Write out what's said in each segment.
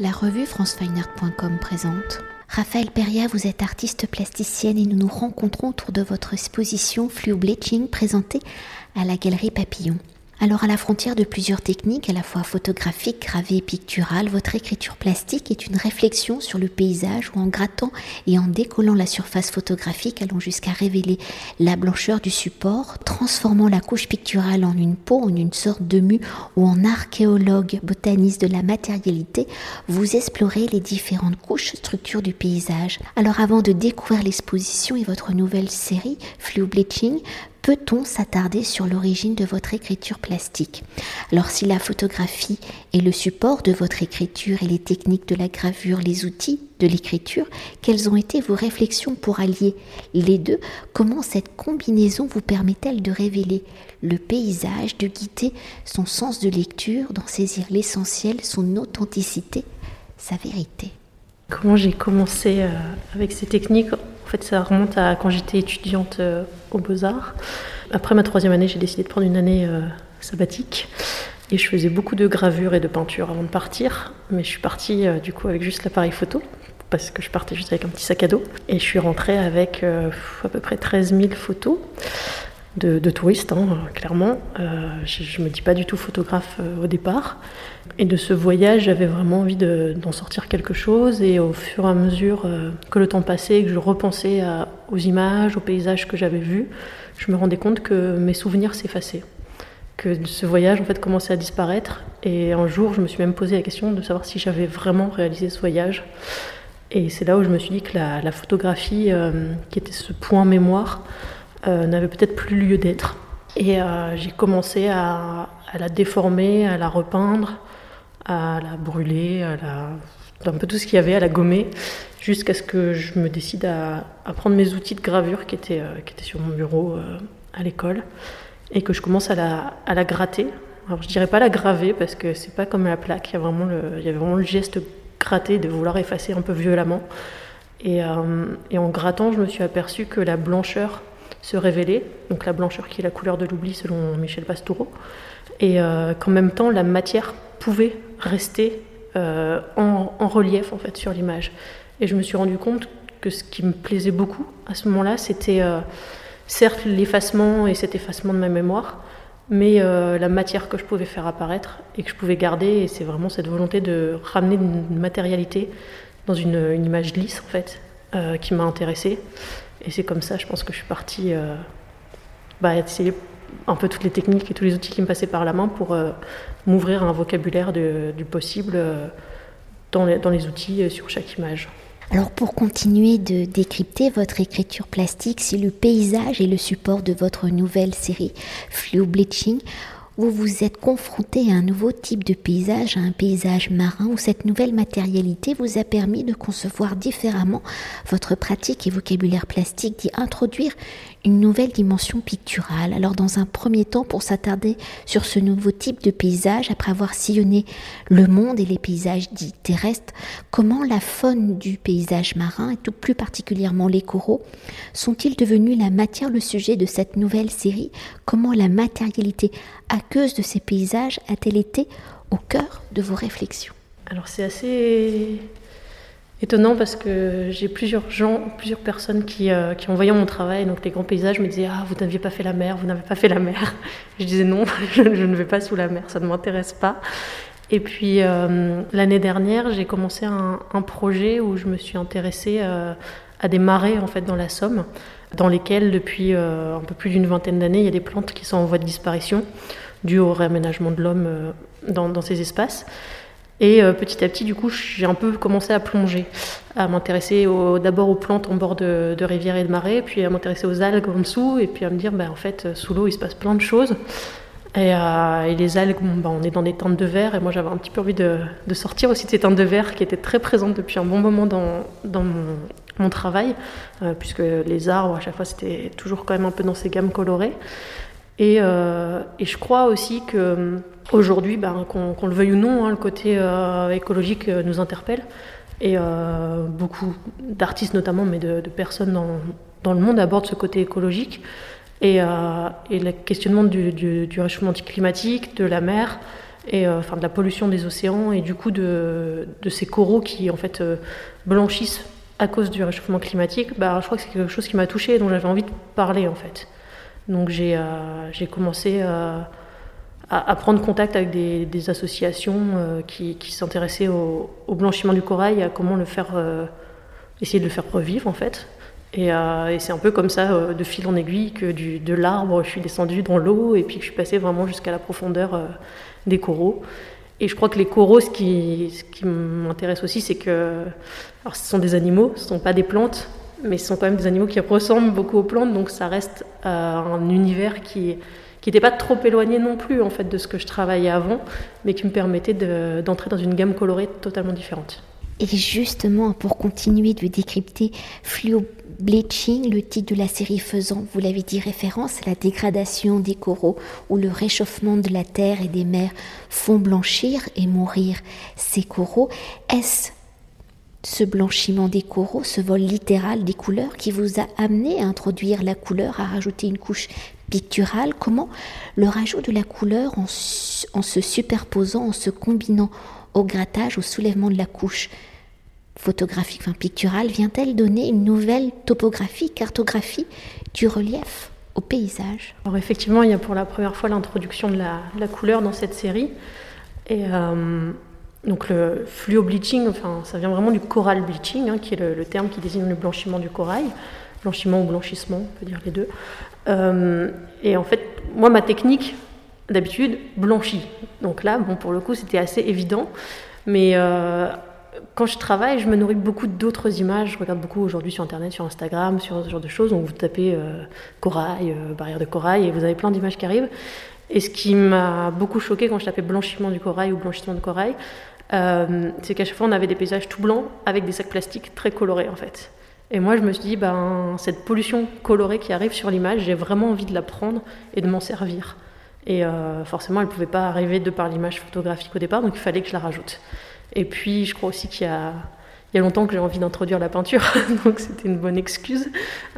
La revue francefineart.com présente. Raphaël Peria, vous êtes artiste plasticienne et nous nous rencontrons autour de votre exposition Fluo Bleaching présentée à la galerie Papillon. Alors à la frontière de plusieurs techniques, à la fois photographiques, gravées et picturales, votre écriture plastique est une réflexion sur le paysage où en grattant et en décollant la surface photographique allant jusqu'à révéler la blancheur du support, transformant la couche picturale en une peau, en une sorte de mue ou en archéologue botaniste de la matérialité, vous explorez les différentes couches structures du paysage. Alors avant de découvrir l'exposition et votre nouvelle série, Fluo Bleaching, peut-on s'attarder sur l'origine de votre écriture plastique? Alors si la photographie est le support de votre écriture et les techniques de la gravure, les outils de l'écriture, quelles ont été vos réflexions pour allier les deux? Comment cette combinaison vous permet-elle de révéler le paysage, de guider son sens de lecture, d'en saisir l'essentiel, son authenticité, sa vérité? Comment j'ai commencé euh, avec ces techniques en fait, ça remonte à quand j'étais étudiante euh, aux Beaux-Arts. Après ma troisième année, j'ai décidé de prendre une année euh, sabbatique. Et je faisais beaucoup de gravure et de peinture avant de partir. Mais je suis partie du coup avec juste l'appareil photo, parce que je partais juste avec un petit sac à dos. Et je suis rentrée avec à peu près 13 000 photos de, touristes, hein, clairement. Euh, je ne me dis pas du tout photographe euh, au départ. Et de ce voyage, j'avais vraiment envie d'en sortir quelque chose. Et au fur et à mesure euh, que le temps passait, que je repensais aux images, aux paysages que j'avais vus, je me rendais compte que mes souvenirs s'effaçaient. Que ce voyage en fait commençait à disparaître. Et un jour, je me suis même posé la question de savoir si j'avais vraiment réalisé ce voyage. Et c'est là où je me suis dit que la, la photographie, qui était ce point mémoire, n'avait peut-être plus lieu d'être. Et euh, j'ai commencé à, la déformer, à la repeindre, à la brûler, à un peu tout ce qu'il y avait, à la gommer, jusqu'à ce que je me décide à, prendre mes outils de gravure qui étaient, euh, qui étaient sur mon bureau à l'école et que je commence à la, à la gratter. Alors je dirais pas la graver parce que c'est pas comme la plaque, il y, a vraiment le, il y avait vraiment le geste gratter de vouloir effacer un peu violemment. Et, et en grattant, je me suis aperçu que la blancheur se révéler, donc la blancheur qui est la couleur de l'oubli selon Michel Pastoureau, et euh, qu'en même temps la matière pouvait rester euh, en, relief en fait sur l'image. Et je me suis rendu compte que ce qui me plaisait beaucoup à ce moment-là, c'était euh, certes l'effacement et cet effacement de ma mémoire, mais la matière que je pouvais faire apparaître et que je pouvais garder, et c'est vraiment cette volonté de ramener une matérialité dans une, une image lisse en fait, qui m'a intéressée. Et c'est comme ça, je pense que je suis partie euh, bah, essayer un peu toutes les techniques et tous les outils qui me passaient par la main pour euh, m'ouvrir un vocabulaire du possible euh, dans, les, dans, les, outils sur chaque image. Alors pour continuer de décrypter votre écriture plastique, si le paysage est le support de votre nouvelle série Fluo Bleaching, vous vous êtes confronté à un nouveau type de paysage, à un paysage marin où cette nouvelle matérialité vous a permis de concevoir différemment votre pratique et vocabulaire plastique, d'y introduire une nouvelle dimension picturale. Alors dans un premier temps, pour s'attarder sur ce nouveau type de paysage, après avoir sillonné le monde et les paysages dits terrestres, comment la faune du paysage marin, et tout plus particulièrement les coraux, sont-ils devenus la matière, le sujet de cette nouvelle série? Comment la matérialité aqueuse de ces paysages a-t-elle été au cœur de vos réflexions? Alors c'est assez étonnant parce que j'ai plusieurs gens, plusieurs personnes qui, euh, qui, en voyant mon travail, donc les grands paysages, me disaient Ah, vous n'aviez pas fait la mer, vous n'avez pas fait la mer. Je disais Non, je, ne vais pas sous la mer, ça ne m'intéresse pas. Et puis euh, l'année dernière, j'ai commencé un, projet où je me suis intéressée euh, à des marais en fait dans la Somme, dans lesquels depuis un peu plus d'une vingtaine d'années, il y a des plantes qui sont en voie de disparition dû au réaménagement de l'homme dans ces espaces. Et euh, petit à petit, du coup, j'ai un peu commencé à plonger, à m'intéresser d'abord aux plantes en bord de, rivières et de marais, puis à m'intéresser aux algues en dessous, et puis à me dire, bah, en fait, sous l'eau, il se passe plein de choses. Et, euh, les algues, bah, on est dans des teintes de verre, et moi j'avais un petit peu envie de, sortir aussi de ces teintes de verre qui étaient très présentes depuis un bon moment dans, dans mon, travail, euh, puisque les arbres, à chaque fois, c'était toujours quand même un peu dans ces gammes colorées. Et, et je crois aussi que Aujourd'hui, ben, qu'on le veuille ou non, hein, le côté euh, écologique euh, nous interpelle. Et euh, beaucoup d'artistes notamment, mais de, personnes dans, le monde abordent ce côté écologique. Et, le questionnement du, réchauffement climatique, de la mer, et enfin de la pollution des océans et du coup de, de ces coraux qui en fait blanchissent à cause du réchauffement climatique, bah, je crois que c'est quelque chose qui m'a touchée et dont j'avais envie de parler en fait. Donc j'ai euh, commencé euh, à, prendre contact avec des, associations euh, qui, s'intéressaient au, blanchiment du corail, à comment le faire, essayer de le faire revivre en fait. Et, c'est un peu comme ça, de fil en aiguille, que du, de l'arbre, je suis descendue dans l'eau et puis que je suis passée vraiment jusqu'à la profondeur des coraux. Et je crois que les coraux, ce qui, ce qui m'intéresse aussi, c'est que alors, ce sont des animaux, ce ne sont pas des plantes, mais ce sont quand même des animaux qui ressemblent beaucoup aux plantes, donc ça reste euh, un univers qui qui n'était pas trop éloigné non plus en fait de ce que je travaillais avant, mais qui me permettait d'entrer dans une gamme colorée totalement différente. Et justement, pour continuer de décrypter Fluo Bleaching, le titre de la série faisant, vous l'avez dit, référence à la dégradation des coraux, où le réchauffement de la terre et des mers font blanchir et mourir ces coraux, est-ce ce blanchiment des coraux, ce vol littéral des couleurs qui vous a amené à introduire la couleur, à rajouter une couche picturale Comment le rajout de la couleur en, se superposant, en se combinant au grattage, au soulèvement de la couche photographique, enfin picturale, vient-elle donner une nouvelle topographie, cartographie du relief au paysage? Alors effectivement, il y a pour la première fois l'introduction de la, couleur dans cette série. Et euh, donc le fluo bleaching, enfin, ça vient vraiment du coral bleaching, hein, qui est le, terme qui désigne le blanchiment du corail. Blanchiment ou blanchissement, on peut dire les deux. Euh, et en fait, moi, ma technique, d'habitude, blanchit. Donc là, bon, pour le coup, c'était assez évident. Mais euh, quand je travaille, je me nourris beaucoup d'autres images. Je regarde beaucoup aujourd'hui sur Internet, sur Instagram, sur ce genre de choses. Donc vous tapez euh, corail, barrière de corail, et vous avez plein d'images qui arrivent. Et ce qui m'a beaucoup choqué quand je tapais blanchiment du corail ou blanchissement de corail, euh, c'est qu'à chaque fois on avait des paysages tout blancs avec des sacs plastiques très colorés en fait. Et moi je me suis dit, ben, cette pollution colorée qui arrive sur l'image, j'ai vraiment envie de la prendre et de m'en servir. Et forcément, elle ne pouvait pas arriver de par l'image photographique au départ, donc il fallait que je la rajoute. Et puis, je crois aussi qu'il y a, il y a longtemps que j'ai envie d'introduire la peinture, donc c'était une bonne excuse,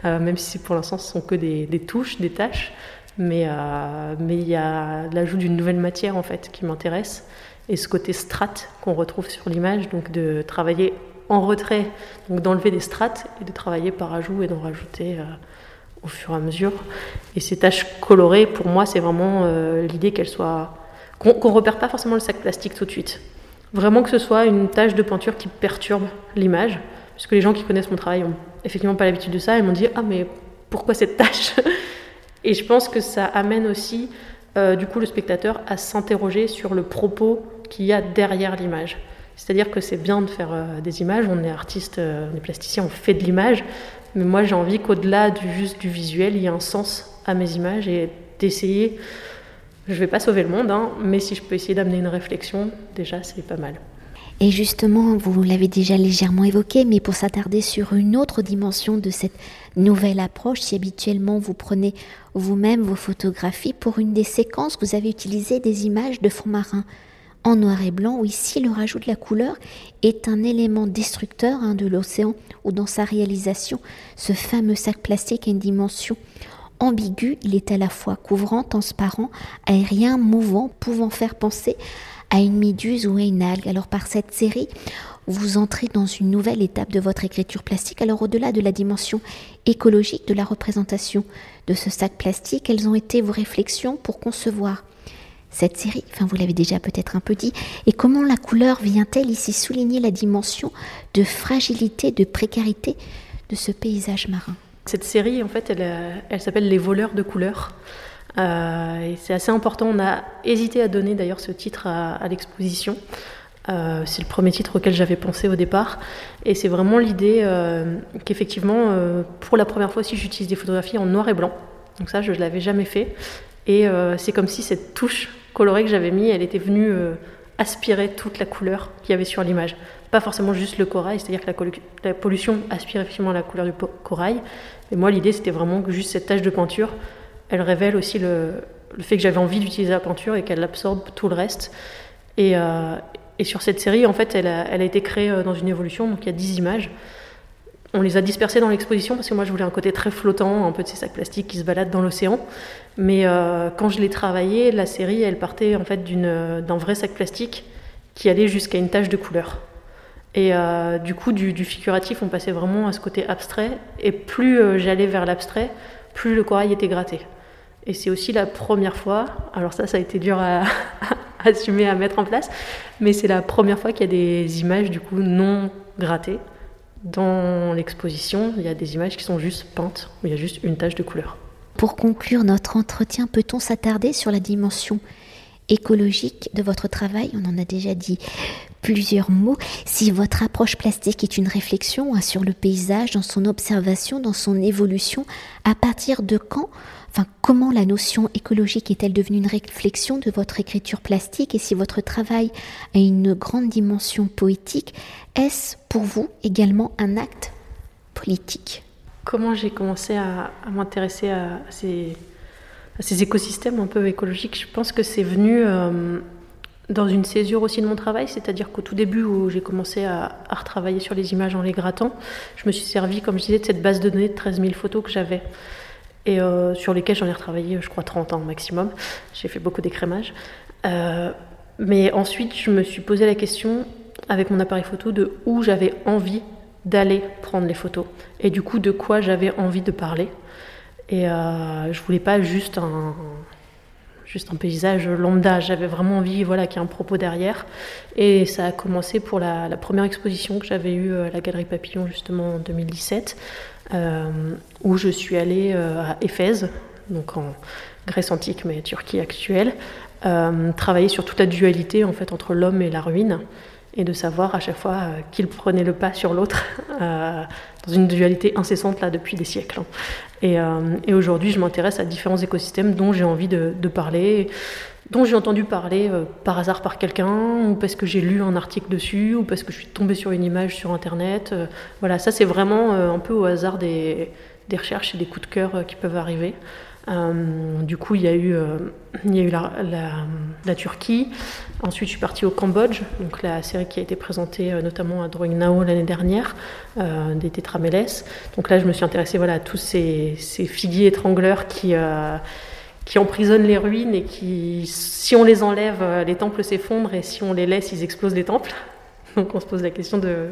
euh, même si pour l'instant ce sont que des, touches, des tâches. Mais, euh, mais il y a l'ajout d'une nouvelle matière en fait qui m'intéresse et ce côté strat qu'on retrouve sur l'image, donc de travailler en retrait, donc d'enlever des strates et de travailler par ajout et d'en rajouter euh, au fur et à mesure. Et ces tâches colorées, pour moi, c'est vraiment l'idée qu'elles soient qu'on ne repère pas forcément le sac plastique tout de suite. Vraiment que ce soit une tâche de peinture qui perturbe l'image, puisque les gens qui connaissent mon travail ont effectivement pas l'habitude de ça, ils m'ont dit ah mais pourquoi cette tâche Et je pense que ça amène aussi euh, du coup le spectateur à s'interroger sur le propos qu'il y a derrière l'image. C'est-à-dire que c'est bien de faire euh, des images, on est artiste, euh, on est plasticien, on fait de l'image, mais moi j'ai envie qu'au-delà du juste du visuel, il y ait un sens à mes images et d'essayer je ne vais pas sauver le monde, hein, mais si je peux essayer d'amener une réflexion, déjà, c'est pas mal. Et justement, vous l'avez déjà légèrement évoqué, mais pour s'attarder sur une autre dimension de cette nouvelle approche, si habituellement vous prenez vous-même vos photographies, pour une des séquences, vous avez utilisé des images de fond marin en noir et blanc, où ici le rajout de la couleur est un élément destructeur hein, de l'océan, ou dans sa réalisation, ce fameux sac plastique a une dimension ambigu, il est à la fois couvrant, transparent, aérien, mouvant, pouvant faire penser à une méduse ou à une algue. Alors par cette série, vous entrez dans une nouvelle étape de votre écriture plastique. Alors au-delà de la dimension écologique de la représentation de ce sac plastique, quelles ont été vos réflexions pour concevoir cette série? Enfin, vous l'avez déjà peut-être un peu dit. Et comment la couleur vient-elle ici souligner la dimension de fragilité, de précarité de ce paysage marin? Cette série, en fait, elle, euh, elle s'appelle Les voleurs de couleurs. Euh, c'est assez important. On a hésité à donner d'ailleurs ce titre à, l'exposition. Euh, c'est le premier titre auquel j'avais pensé au départ. Et c'est vraiment l'idée qu'effectivement, pour la première fois aussi, j'utilise des photographies en noir et blanc. Donc ça, je ne l'avais jamais fait. Et c'est comme si cette touche colorée que j'avais mis, elle était venue aspirer toute la couleur qu'il y avait sur l'image pas forcément juste le corail, c'est-à-dire que la, pollution aspire effectivement la couleur du corail. Et moi, l'idée, c'était vraiment que juste cette tache de peinture, elle révèle aussi le, fait que j'avais envie d'utiliser la peinture et qu'elle absorbe tout le reste. Et, euh, sur cette série, en fait, elle a, été créée euh, dans une évolution, donc il y a 10 images. On les a dispersés dans l'exposition parce que moi je voulais un côté très flottant, un peu de ces sacs plastiques qui se baladent dans l'océan. Mais euh, quand je l'ai travaillé, la série elle partait en fait d'un vrai sac plastique qui allait jusqu'à une tache de couleur. Et euh, du coup, du, figuratif, on passait vraiment à ce côté abstrait. Et plus euh, j'allais vers l'abstrait, plus le corail était gratté. Et c'est aussi la première fois, alors ça, ça a été dur à, assumer, à mettre en place, mais c'est la première fois qu'il y a des images du coup non grattées dans l'exposition. Il y a des images qui sont juste peintes, où il y a juste une tache de couleur. Pour conclure notre entretien, peut-on s'attarder sur la dimension écologique de votre travail. On en a déjà dit plusieurs mots. Si votre approche plastique est une réflexion hein, sur le paysage, dans son observation, dans son évolution, à partir de quand Enfin, comment la notion écologique est-elle devenue une réflexion de votre écriture plastique? Et si votre travail a une grande dimension poétique, est-ce pour vous également un acte politique? Comment j'ai commencé à, m'intéresser à ces, écosystèmes un peu écologiques Je pense que c'est venu euh, dans une césure aussi de mon travail, c'est-à-dire qu'au tout début où j'ai commencé à, retravailler sur les images en les grattant, je me suis servi, comme je disais, de cette base de données de 13 000 photos que j'avais et euh, sur lesquels j'en ai retravaillé, je crois, 30 ans maximum. J'ai fait beaucoup d'écrémage. Euh, mais ensuite, je me suis posé la question, avec mon appareil photo, de où j'avais envie d'aller prendre les photos. Et du coup, de quoi j'avais envie de parler. Et euh, je voulais pas juste un, juste un paysage lambda. J'avais vraiment envie voilà, qu'il y ait un propos derrière. Et ça a commencé pour la, première exposition que j'avais eue à la Galerie Papillon, justement, en 2017. Euh, où je suis allée euh, à Éphèse, donc en Grèce antique mais Turquie actuelle, euh, travailler sur toute la dualité en fait entre l'homme et la ruine et de savoir à chaque fois qu'il prenait le pas sur l'autre dans une dualité incessante là depuis des siècles. Et, et aujourd'hui, je m'intéresse à différents écosystèmes dont j'ai envie de, parler dont j'ai entendu parler euh, par hasard par quelqu'un, ou parce que j'ai lu un article dessus, ou parce que je suis tombée sur une image sur Internet. Euh, voilà, ça c'est vraiment euh, un peu au hasard des, recherches et des coups de cœur qui peuvent arriver. Du coup, il y a eu, il y a eu la, Turquie. Ensuite, je suis partie au Cambodge, donc la série qui a été présentée notamment à Drawing Now l'année dernière, des tétramélès. Donc là, je me suis intéressée voilà, à tous ces, ces figuiers étrangleurs qui qui emprisonnent les ruines et qui, si on les enlève, euh, les temples s'effondrent et si on les laisse, ils explosent les temples. Donc on se pose la question de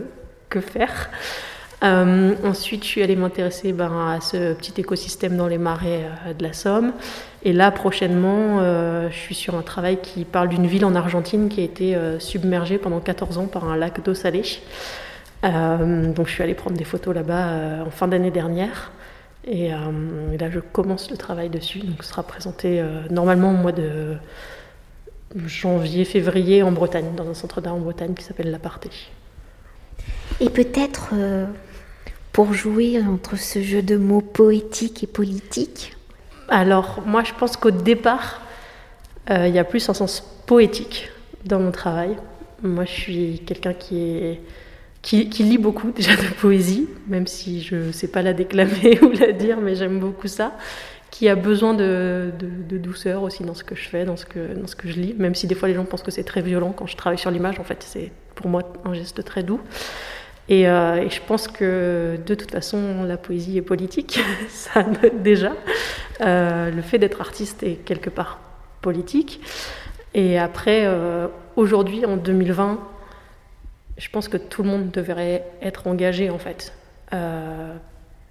que faire. Euh, ensuite, je suis allée m'intéresser ben, à ce petit écosystème dans les marais euh, de la Somme. Et là, prochainement, je suis sur un travail qui parle d'une ville en Argentine qui a été submergée pendant 14 ans par un lac d'eau salée. donc je suis allée prendre des photos là-bas en fin d'année dernière. Euh, et, là, je commence le travail dessus. Donc, ce sera présenté euh, normalement au mois de janvier, février en Bretagne, dans un centre d'art en Bretagne qui s'appelle l'Aparté. Et peut-être euh, pour jouer entre ce jeu de mots poétique et politique Alors, moi, je pense qu'au départ, il y a plus un sens poétique dans mon travail. Moi, je suis quelqu'un qui qui, lit beaucoup déjà de poésie, même si je ne sais pas la déclamer ou la dire, mais j'aime beaucoup ça, qui a besoin de, douceur aussi dans ce que je fais, dans ce que, dans ce que je lis, même si des fois les gens pensent que c'est très violent quand je travaille sur l'image, en fait c'est pour moi un geste très doux. Et, euh, je pense que de toute façon la poésie est politique, ça déjà. Euh, le fait d'être artiste est quelque part politique. Et après, euh, aujourd'hui, en 2020, je pense que tout le monde devrait être engagé en fait.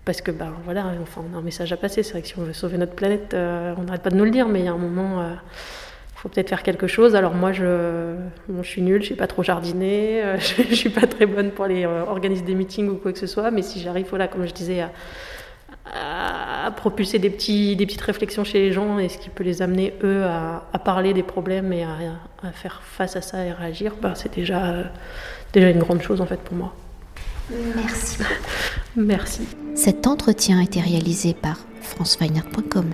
Parce que ben voilà, enfin on a un message à passer. C'est vrai que si on veut sauver notre planète, on n'arrête pas de nous le dire, mais il y a un moment, faut peut-être faire quelque chose. Alors moi, je, je suis nulle, je suis pas trop jardiner, je, ne suis pas très bonne pour aller organiser des meetings ou quoi que ce soit. Mais si j'arrive, voilà, comme je disais, à, à, propulser des, petits, des petites réflexions chez les gens et ce qui peut les amener eux à, parler des problèmes et à, à, faire face à ça et réagir, ben, c'est déjà déjà une grande chose en fait pour moi. Merci. Merci. Cet entretien a été réalisé par franceweiner.com.